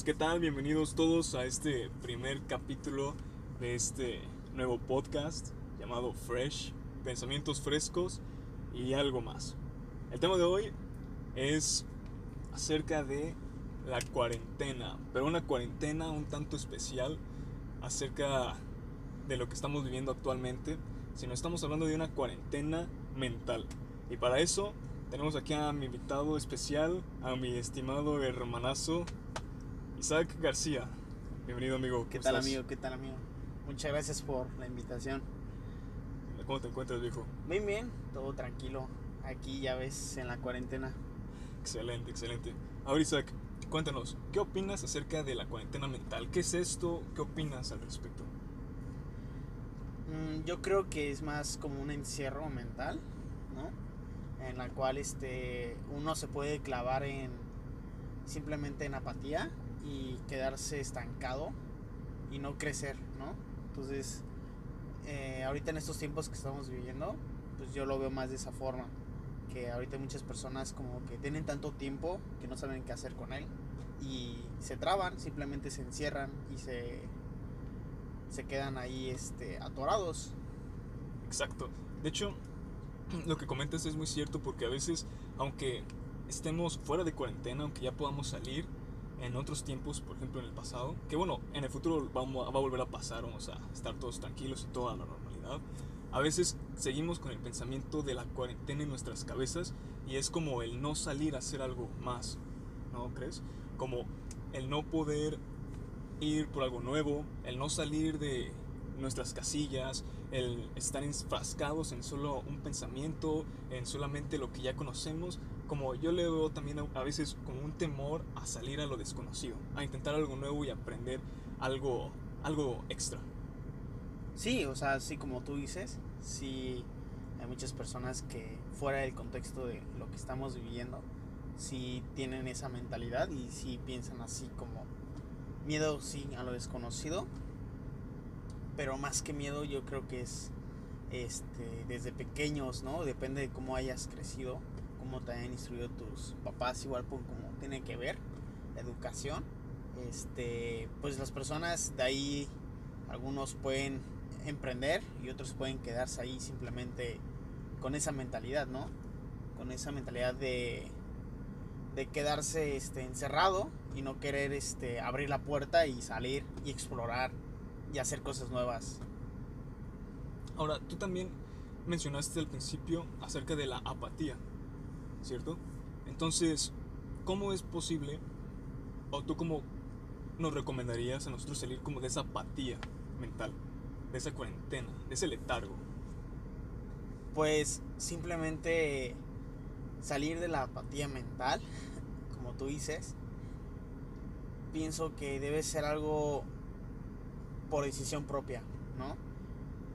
Pues qué tal, bienvenidos todos a este primer capítulo de este nuevo podcast llamado Fresh, pensamientos frescos y algo más. El tema de hoy es acerca de la cuarentena, pero una cuarentena un tanto especial acerca de lo que estamos viviendo actualmente, sino estamos hablando de una cuarentena mental. Y para eso tenemos aquí a mi invitado especial, a mi estimado hermanazo Isaac García. Bienvenido amigo. ¿Qué tal amigo? ¿Qué tal amigo? Muchas gracias por la invitación. ¿Cómo te encuentras viejo? Bien, bien, todo tranquilo. Aquí ya ves en la cuarentena. Excelente, excelente. Ahora Isaac, cuéntanos, ¿qué opinas acerca de la cuarentena mental? ¿Qué es esto? ¿Qué opinas al respecto? Mm, yo creo que es más como un encierro mental, ¿no? En la cual este, uno se puede clavar en simplemente en apatía y quedarse estancado y no crecer, ¿no? Entonces, eh, ahorita en estos tiempos que estamos viviendo, pues yo lo veo más de esa forma. Que ahorita muchas personas como que tienen tanto tiempo que no saben qué hacer con él y se traban, simplemente se encierran y se, se quedan ahí este, atorados. Exacto. De hecho, lo que comentas es muy cierto porque a veces, aunque estemos fuera de cuarentena, aunque ya podamos salir, en otros tiempos, por ejemplo en el pasado, que bueno, en el futuro vamos, va a volver a pasar, vamos a estar todos tranquilos y toda la normalidad. A veces seguimos con el pensamiento de la cuarentena en nuestras cabezas y es como el no salir a hacer algo más, ¿no crees? Como el no poder ir por algo nuevo, el no salir de nuestras casillas, el estar enfrascados en solo un pensamiento, en solamente lo que ya conocemos como yo le veo también a, veces como un temor a salir a lo desconocido, a intentar algo nuevo y aprender algo, algo extra. Sí, o sea, sí como tú dices, sí hay muchas personas que fuera del contexto de lo que estamos viviendo, sí tienen esa mentalidad y sí piensan así como miedo sí a lo desconocido, pero más que miedo yo creo que es este desde pequeños, ¿no? Depende de cómo hayas crecido cómo te han instruido tus papás, igual por como tiene que ver la educación. Este, pues las personas de ahí, algunos pueden emprender y otros pueden quedarse ahí simplemente con esa mentalidad, ¿no? Con esa mentalidad de, de quedarse este, encerrado y no querer este, abrir la puerta y salir y explorar y hacer cosas nuevas. Ahora, tú también mencionaste al principio acerca de la apatía. ¿Cierto? Entonces, ¿cómo es posible, o tú cómo nos recomendarías a nosotros salir como de esa apatía mental, de esa cuarentena, de ese letargo? Pues simplemente salir de la apatía mental, como tú dices, pienso que debe ser algo por decisión propia, ¿no?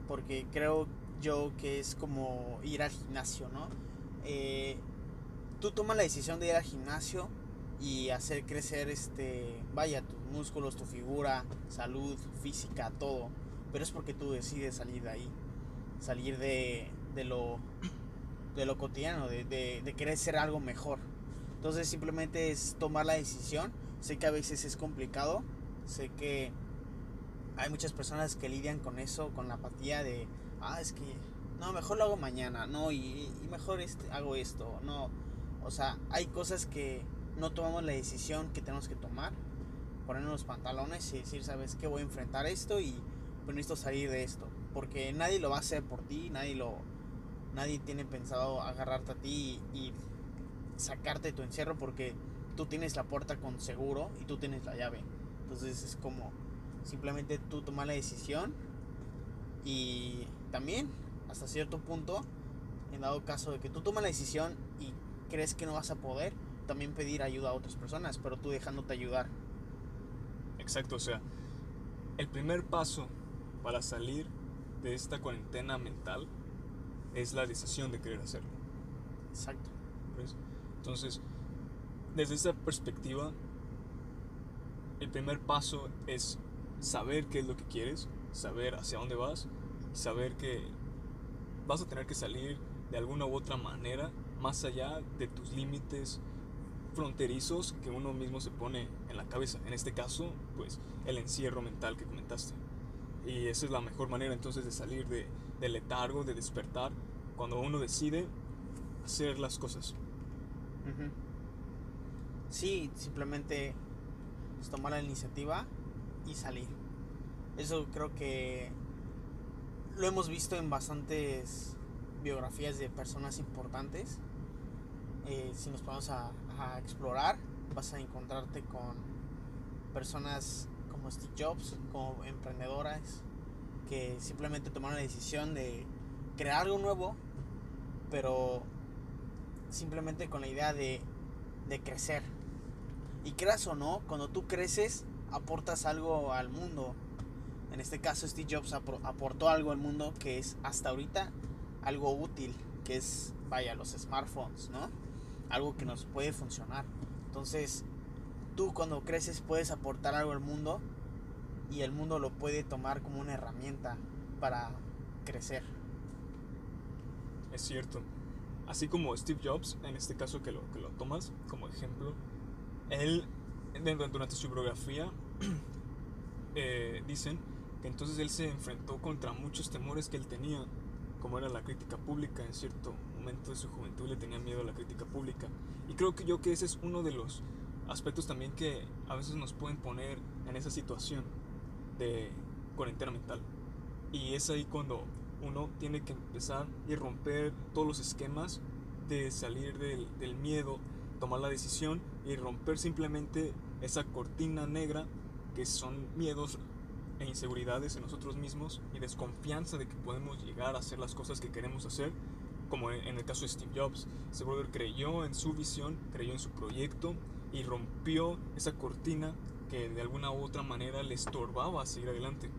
Porque creo yo que es como ir al gimnasio, ¿no? Eh, tú tomas la decisión de ir al gimnasio y hacer crecer este, vaya, tus músculos, tu figura, salud, física, todo. Pero es porque tú decides salir de ahí, salir de, de lo, de lo cotidiano, de, de, de querer ser algo mejor. Entonces simplemente es tomar la decisión. Sé que a veces es complicado, sé que hay muchas personas que lidian con eso, con la apatía de, ah, es que, no, mejor lo hago mañana, no, y, y mejor este, hago esto, no o sea, hay cosas que no tomamos la decisión que tenemos que tomar. Ponernos los pantalones y decir, ¿sabes qué? Voy a enfrentar esto y pues necesito salir de esto. Porque nadie lo va a hacer por ti, nadie lo... Nadie tiene pensado agarrarte a ti y, sacarte de tu encierro porque tú tienes la puerta con seguro y tú tienes la llave. Entonces es como simplemente tú tomas la decisión y también hasta cierto punto, en dado caso de que tú tomas la decisión crees que no vas a poder, también pedir ayuda a otras personas, pero tú dejándote ayudar. Exacto, o sea, el primer paso para salir de esta cuarentena mental es la decisión de querer hacerlo. Exacto. Entonces, desde esa perspectiva, el primer paso es saber qué es lo que quieres, saber hacia dónde vas, saber que vas a tener que salir de alguna u otra manera más allá de tus límites fronterizos que uno mismo se pone en la cabeza. En este caso, pues el encierro mental que comentaste. Y esa es la mejor manera entonces de salir de, del letargo, de despertar, cuando uno decide hacer las cosas. Sí, simplemente tomar la iniciativa y salir. Eso creo que lo hemos visto en bastantes biografías de personas importantes. Eh, si nos vamos a, explorar, vas a encontrarte con personas como Steve Jobs, como emprendedoras, que simplemente tomaron la decisión de crear algo nuevo, pero simplemente con la idea de, de crecer. Y creas o no, cuando tú creces, aportas algo al mundo. En este caso, Steve Jobs aportó algo al mundo que es hasta ahorita algo útil, que es, vaya, los smartphones, ¿no? Algo que nos puede funcionar. Entonces, tú cuando creces puedes aportar algo al mundo y el mundo lo puede tomar como una herramienta para crecer. Es cierto. Así como Steve Jobs, en este caso que lo, que lo tomas como ejemplo, él, durante su biografía, eh, dicen que entonces él se enfrentó contra muchos temores que él tenía, como era la crítica pública, en cierto momento de su juventud le tenía miedo a la crítica pública. Y creo que yo que ese es uno de los aspectos también que a veces nos pueden poner en esa situación de cuarentena mental. Y es ahí cuando uno tiene que empezar y romper todos los esquemas de salir del, del miedo, tomar la decisión y romper simplemente esa cortina negra que son miedos e inseguridades en nosotros mismos y desconfianza de que podemos llegar a hacer las cosas que queremos hacer, como en el caso de Steve Jobs. Ese brother creyó en su visión, creyó en su proyecto y rompió esa cortina que de alguna u otra manera le estorbaba a seguir adelante.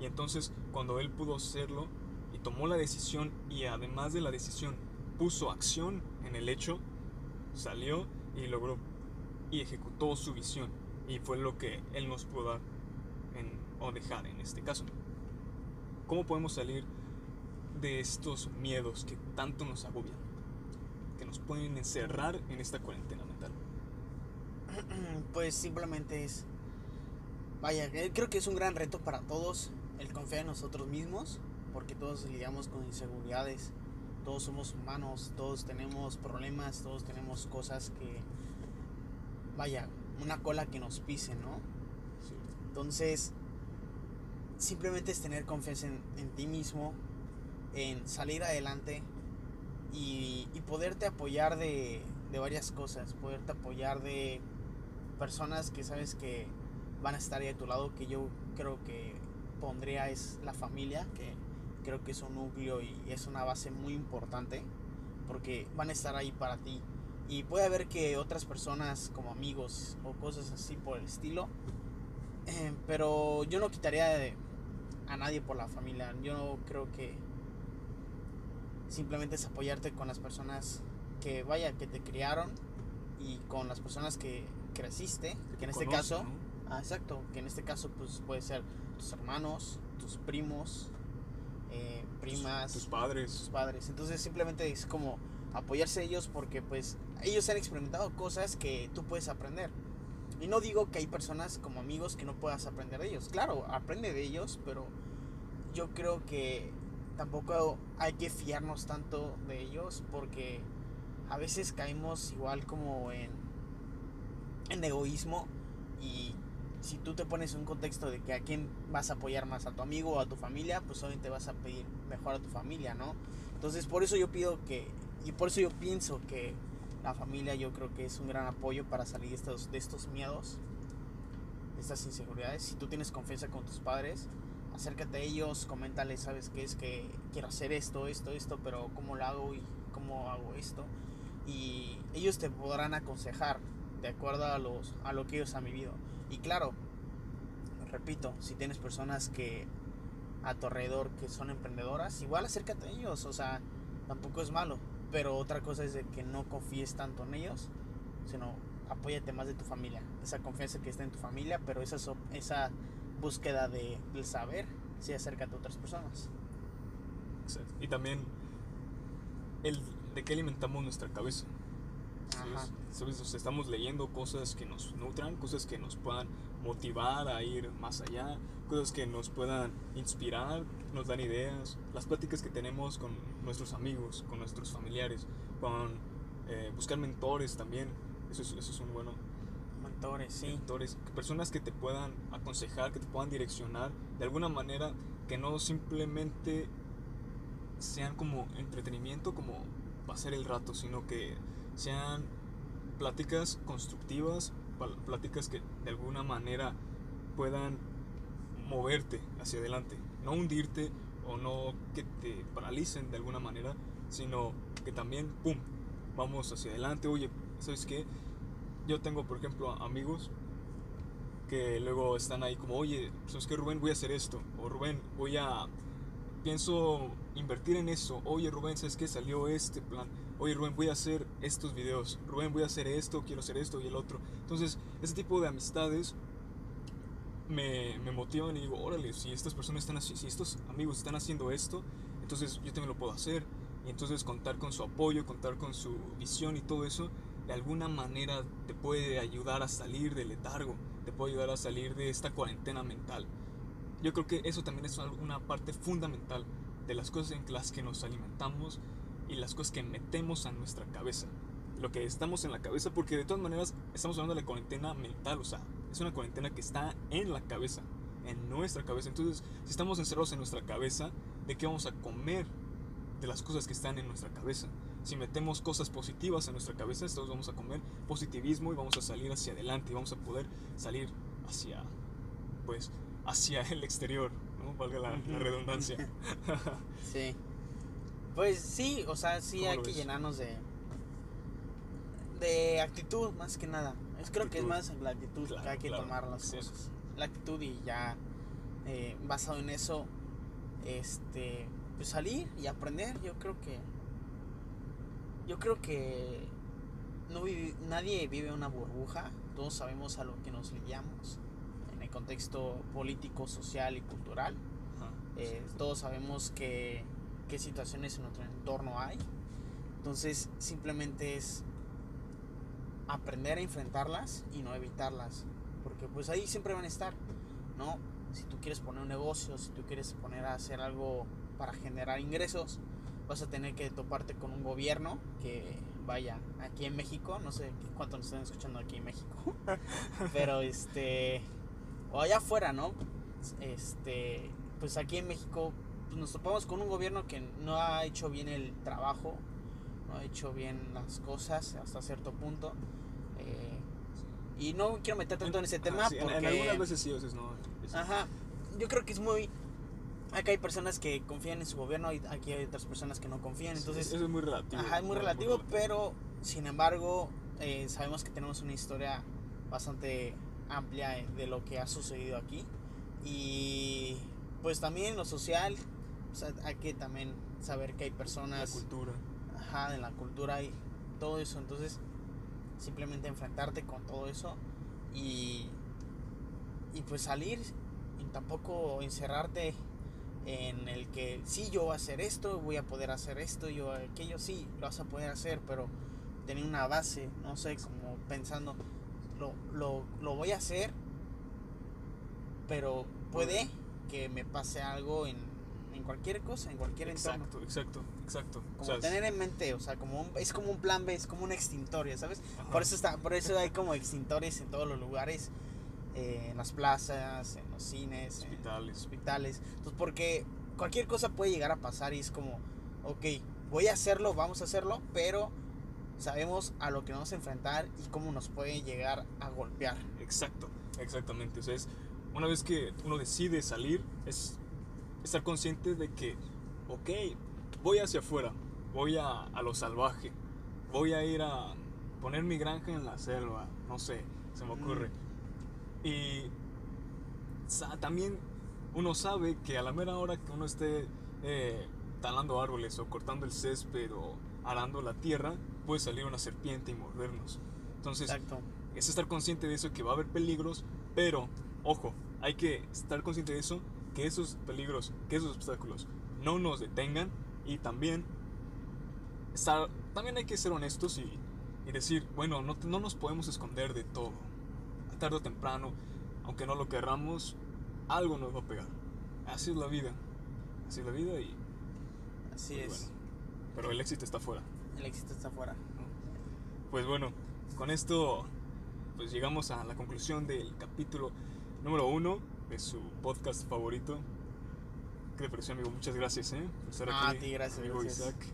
Y entonces cuando él pudo hacerlo y tomó la decisión y además de la decisión puso acción en el hecho, salió y logró y ejecutó su visión. Y fue lo que él nos pudo dar o dejar en este caso. ¿Cómo podemos salir de estos miedos que tanto nos agobian? Que nos pueden encerrar en esta cuarentena mental. Pues simplemente es... Vaya, eh, creo que es un gran reto para todos el confiar en nosotros mismos, porque todos lidiamos con inseguridades, todos somos humanos, todos tenemos problemas, todos tenemos cosas que, vaya, una cola que nos pise, ¿no? Entonces, simplemente es tener confianza en, ti mismo, en salir adelante y, poderte apoyar de, de varias cosas, poderte apoyar de personas que sabes que van a estar ahí a tu lado, que yo creo que pondría es la familia, que creo que es un núcleo y es una base muy importante, porque van a estar ahí para ti. Y puede haber que otras personas como amigos o cosas así por el estilo, eh, pero yo no quitaría a nadie por la familia. Yo creo que simplemente es apoyarte con las personas que vaya, que te criaron y con las personas que creciste, que, en este caso, ah, exacto, que en este caso pues puede ser tus hermanos, tus primos, eh, primas, tus, padres, tus padres. Entonces simplemente es como apoyarse ellos porque pues ellos han experimentado cosas que tú puedes aprender. Y no digo que hay personas como amigos que no puedas aprender de ellos. Claro, aprende de ellos, pero yo creo que tampoco hay que fiarnos tanto de ellos porque a veces caemos igual como en en egoísmo y si tú te pones un contexto de que a quién vas a apoyar más, a tu amigo o a tu familia, pues obviamente vas a pedir mejor a tu familia, ¿no? Entonces por eso yo pido que, y por eso yo pienso que la familia yo creo que es un gran apoyo para salir de estos, de estos miedos, de estas inseguridades. Si tú tienes confianza con tus padres, acércate a ellos, coméntales, sabes qué es que quiero hacer esto, esto, esto, pero cómo lo hago y cómo hago esto. Y ellos te podrán aconsejar de acuerdo a, los, a lo que ellos han vivido. Y claro, repito, si tienes personas que a tu alrededor que son emprendedoras, igual acércate a ellos, o sea, tampoco es malo. Pero otra cosa es de que no confíes tanto en ellos, sino apóyate más de tu familia. Esa confianza que está en tu familia, pero esa, esa búsqueda de, del saber, sí acércate a otras personas. Y también el de qué alimentamos nuestra cabeza. ¿sabes? ¿sabes? O sea, estamos leyendo cosas que nos nutran, cosas que nos puedan motivar a ir más allá, cosas que nos puedan inspirar, nos dan ideas, las pláticas que tenemos con nuestros amigos, con nuestros familiares, con eh, buscar mentores también, eso es, eso es un bueno. Mentores, sí. Mentores, personas que te puedan aconsejar, que te puedan direccionar de alguna manera que no simplemente sean como entretenimiento, como pasar el rato, sino que sean pláticas constructivas, pláticas que de alguna manera puedan moverte hacia adelante, no hundirte o no que te paralicen de alguna manera, sino que también, ¡pum!, vamos hacia adelante. Oye, ¿sabes qué? Yo tengo, por ejemplo, amigos que luego están ahí como, oye, ¿sabes qué, Rubén? Voy a hacer esto. O Rubén, voy a... Pienso invertir en eso. Oye, Rubén, ¿sabes qué? Salió este plan. Oye, Rubén, voy a hacer estos videos. Rubén, voy a hacer esto, quiero hacer esto y el otro. Entonces, ese tipo de amistades me, me motivan y digo, órale, si estas personas están así, si estos amigos están haciendo esto, entonces yo también lo puedo hacer. Y entonces contar con su apoyo, contar con su visión y todo eso, de alguna manera te puede ayudar a salir del letargo, te puede ayudar a salir de esta cuarentena mental. Yo creo que eso también es una parte fundamental de las cosas en las que nos alimentamos y las cosas que metemos a nuestra cabeza. Lo que estamos en la cabeza, porque de todas maneras estamos hablando de la cuarentena mental, o sea, es una cuarentena que está en la cabeza, en nuestra cabeza. Entonces, si estamos encerrados en nuestra cabeza, ¿de qué vamos a comer? De las cosas que están en nuestra cabeza. Si metemos cosas positivas en nuestra cabeza, entonces vamos a comer positivismo y vamos a salir hacia adelante y vamos a poder salir hacia, pues, hacia el exterior, ¿no? Valga la, la redundancia. sí. Pues sí, o sea, sí hay que llenarnos de de actitud más que nada. Es creo que es más la actitud que hay que tomar las cosas. La actitud y ya eh, basado en eso, este, pues salir y aprender. Yo creo que yo creo que no nadie vive una burbuja. Todos sabemos a lo que nos lidiamos en el contexto político, social y cultural. Eh, todos sabemos que qué situaciones en nuestro entorno hay. Entonces simplemente es aprender a enfrentarlas y no evitarlas. Porque pues ahí siempre van a estar, ¿no? Si tú quieres poner un negocio, si tú quieres poner a hacer algo para generar ingresos, vas a tener que toparte con un gobierno que vaya aquí en México, no sé cuánto nos están escuchando aquí en México, pero este o allá afuera, ¿no? Este, pues aquí en México pues, nos topamos con un gobierno que no ha hecho bien el trabajo, no ha hecho bien las cosas hasta cierto punto. Eh, y no quiero meter tanto en ese tema porque... En, algunas veces sí, veces no. Ajá, yo creo que es muy... Acá hay personas que confían en su gobierno y aquí hay otras personas que no confían, entonces... eso es muy relativo. Ajá, es muy, relativo, pero sin embargo eh, sabemos que tenemos una historia bastante amplia de lo que ha sucedido aquí y pues también lo social hay que también saber que hay personas... La cultura. Ajá, en la cultura y todo eso. Entonces, simplemente enfrentarte con todo eso y, y pues salir y tampoco encerrarte en el que sí, yo voy a hacer esto, voy a poder hacer esto, yo aquello sí, lo vas a poder hacer, pero tener una base, no sé, como pensando, lo, lo, lo voy a hacer, pero puede que me pase algo en en cualquier cosa, en cualquier entorno. Exacto, exacto, exacto. Como tener en mente, o sea, como es como un plan B, es como un extintorio, ¿sabes? Por eso está, por eso hay como extintores en todos los lugares, eh, en las plazas, en los cines, hospitales. En hospitales. Entonces, porque cualquier cosa puede llegar a pasar y es como, ok, voy a hacerlo, vamos a hacerlo, pero sabemos a lo que vamos a enfrentar y cómo nos puede llegar a golpear. Exacto, exactamente. O sea, es, una vez que uno decide salir, es estar consciente de que, ok, voy hacia afuera, voy a, a lo salvaje, voy a ir a poner mi granja en la selva, no sé, se me ocurre. Mm. Y también uno sabe que a la mera hora que uno esté eh, talando árboles o cortando el césped o arando la tierra, puede salir una serpiente y mordernos. Entonces, es estar consciente de eso, que va a haber peligros, pero, ojo, hay que estar consciente de eso que esos peligros, que esos obstáculos no nos detengan y también estar, también hay que ser honestos y y decir, bueno, no, no nos podemos esconder de todo. Tarde o temprano, aunque no lo querramos, algo nos va a pegar. Así es la vida. Así es la vida y Así pues, es. bueno. Pero el éxito está afuera. El éxito está afuera. Pues bueno, con esto pues llegamos a la conclusión del capítulo número uno de su podcast favorito. ¿Qué te pareció, amigo? Muchas gracias, ¿eh? Por estar Ah, aquí. a ti, gracias, amigo gracias. Isaac.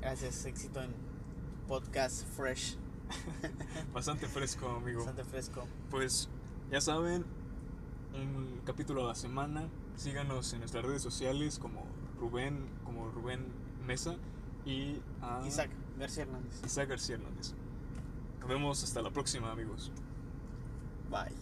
Gracias, éxito en podcast fresh. Bastante fresco, amigo. Bastante fresco. Pues ya saben, un capítulo a la semana. Síganos en nuestras redes sociales como Rubén, como Rubén Mesa y a Isaac García Hernández. Isaac García Hernández. Nos vemos hasta la próxima, amigos. Bye.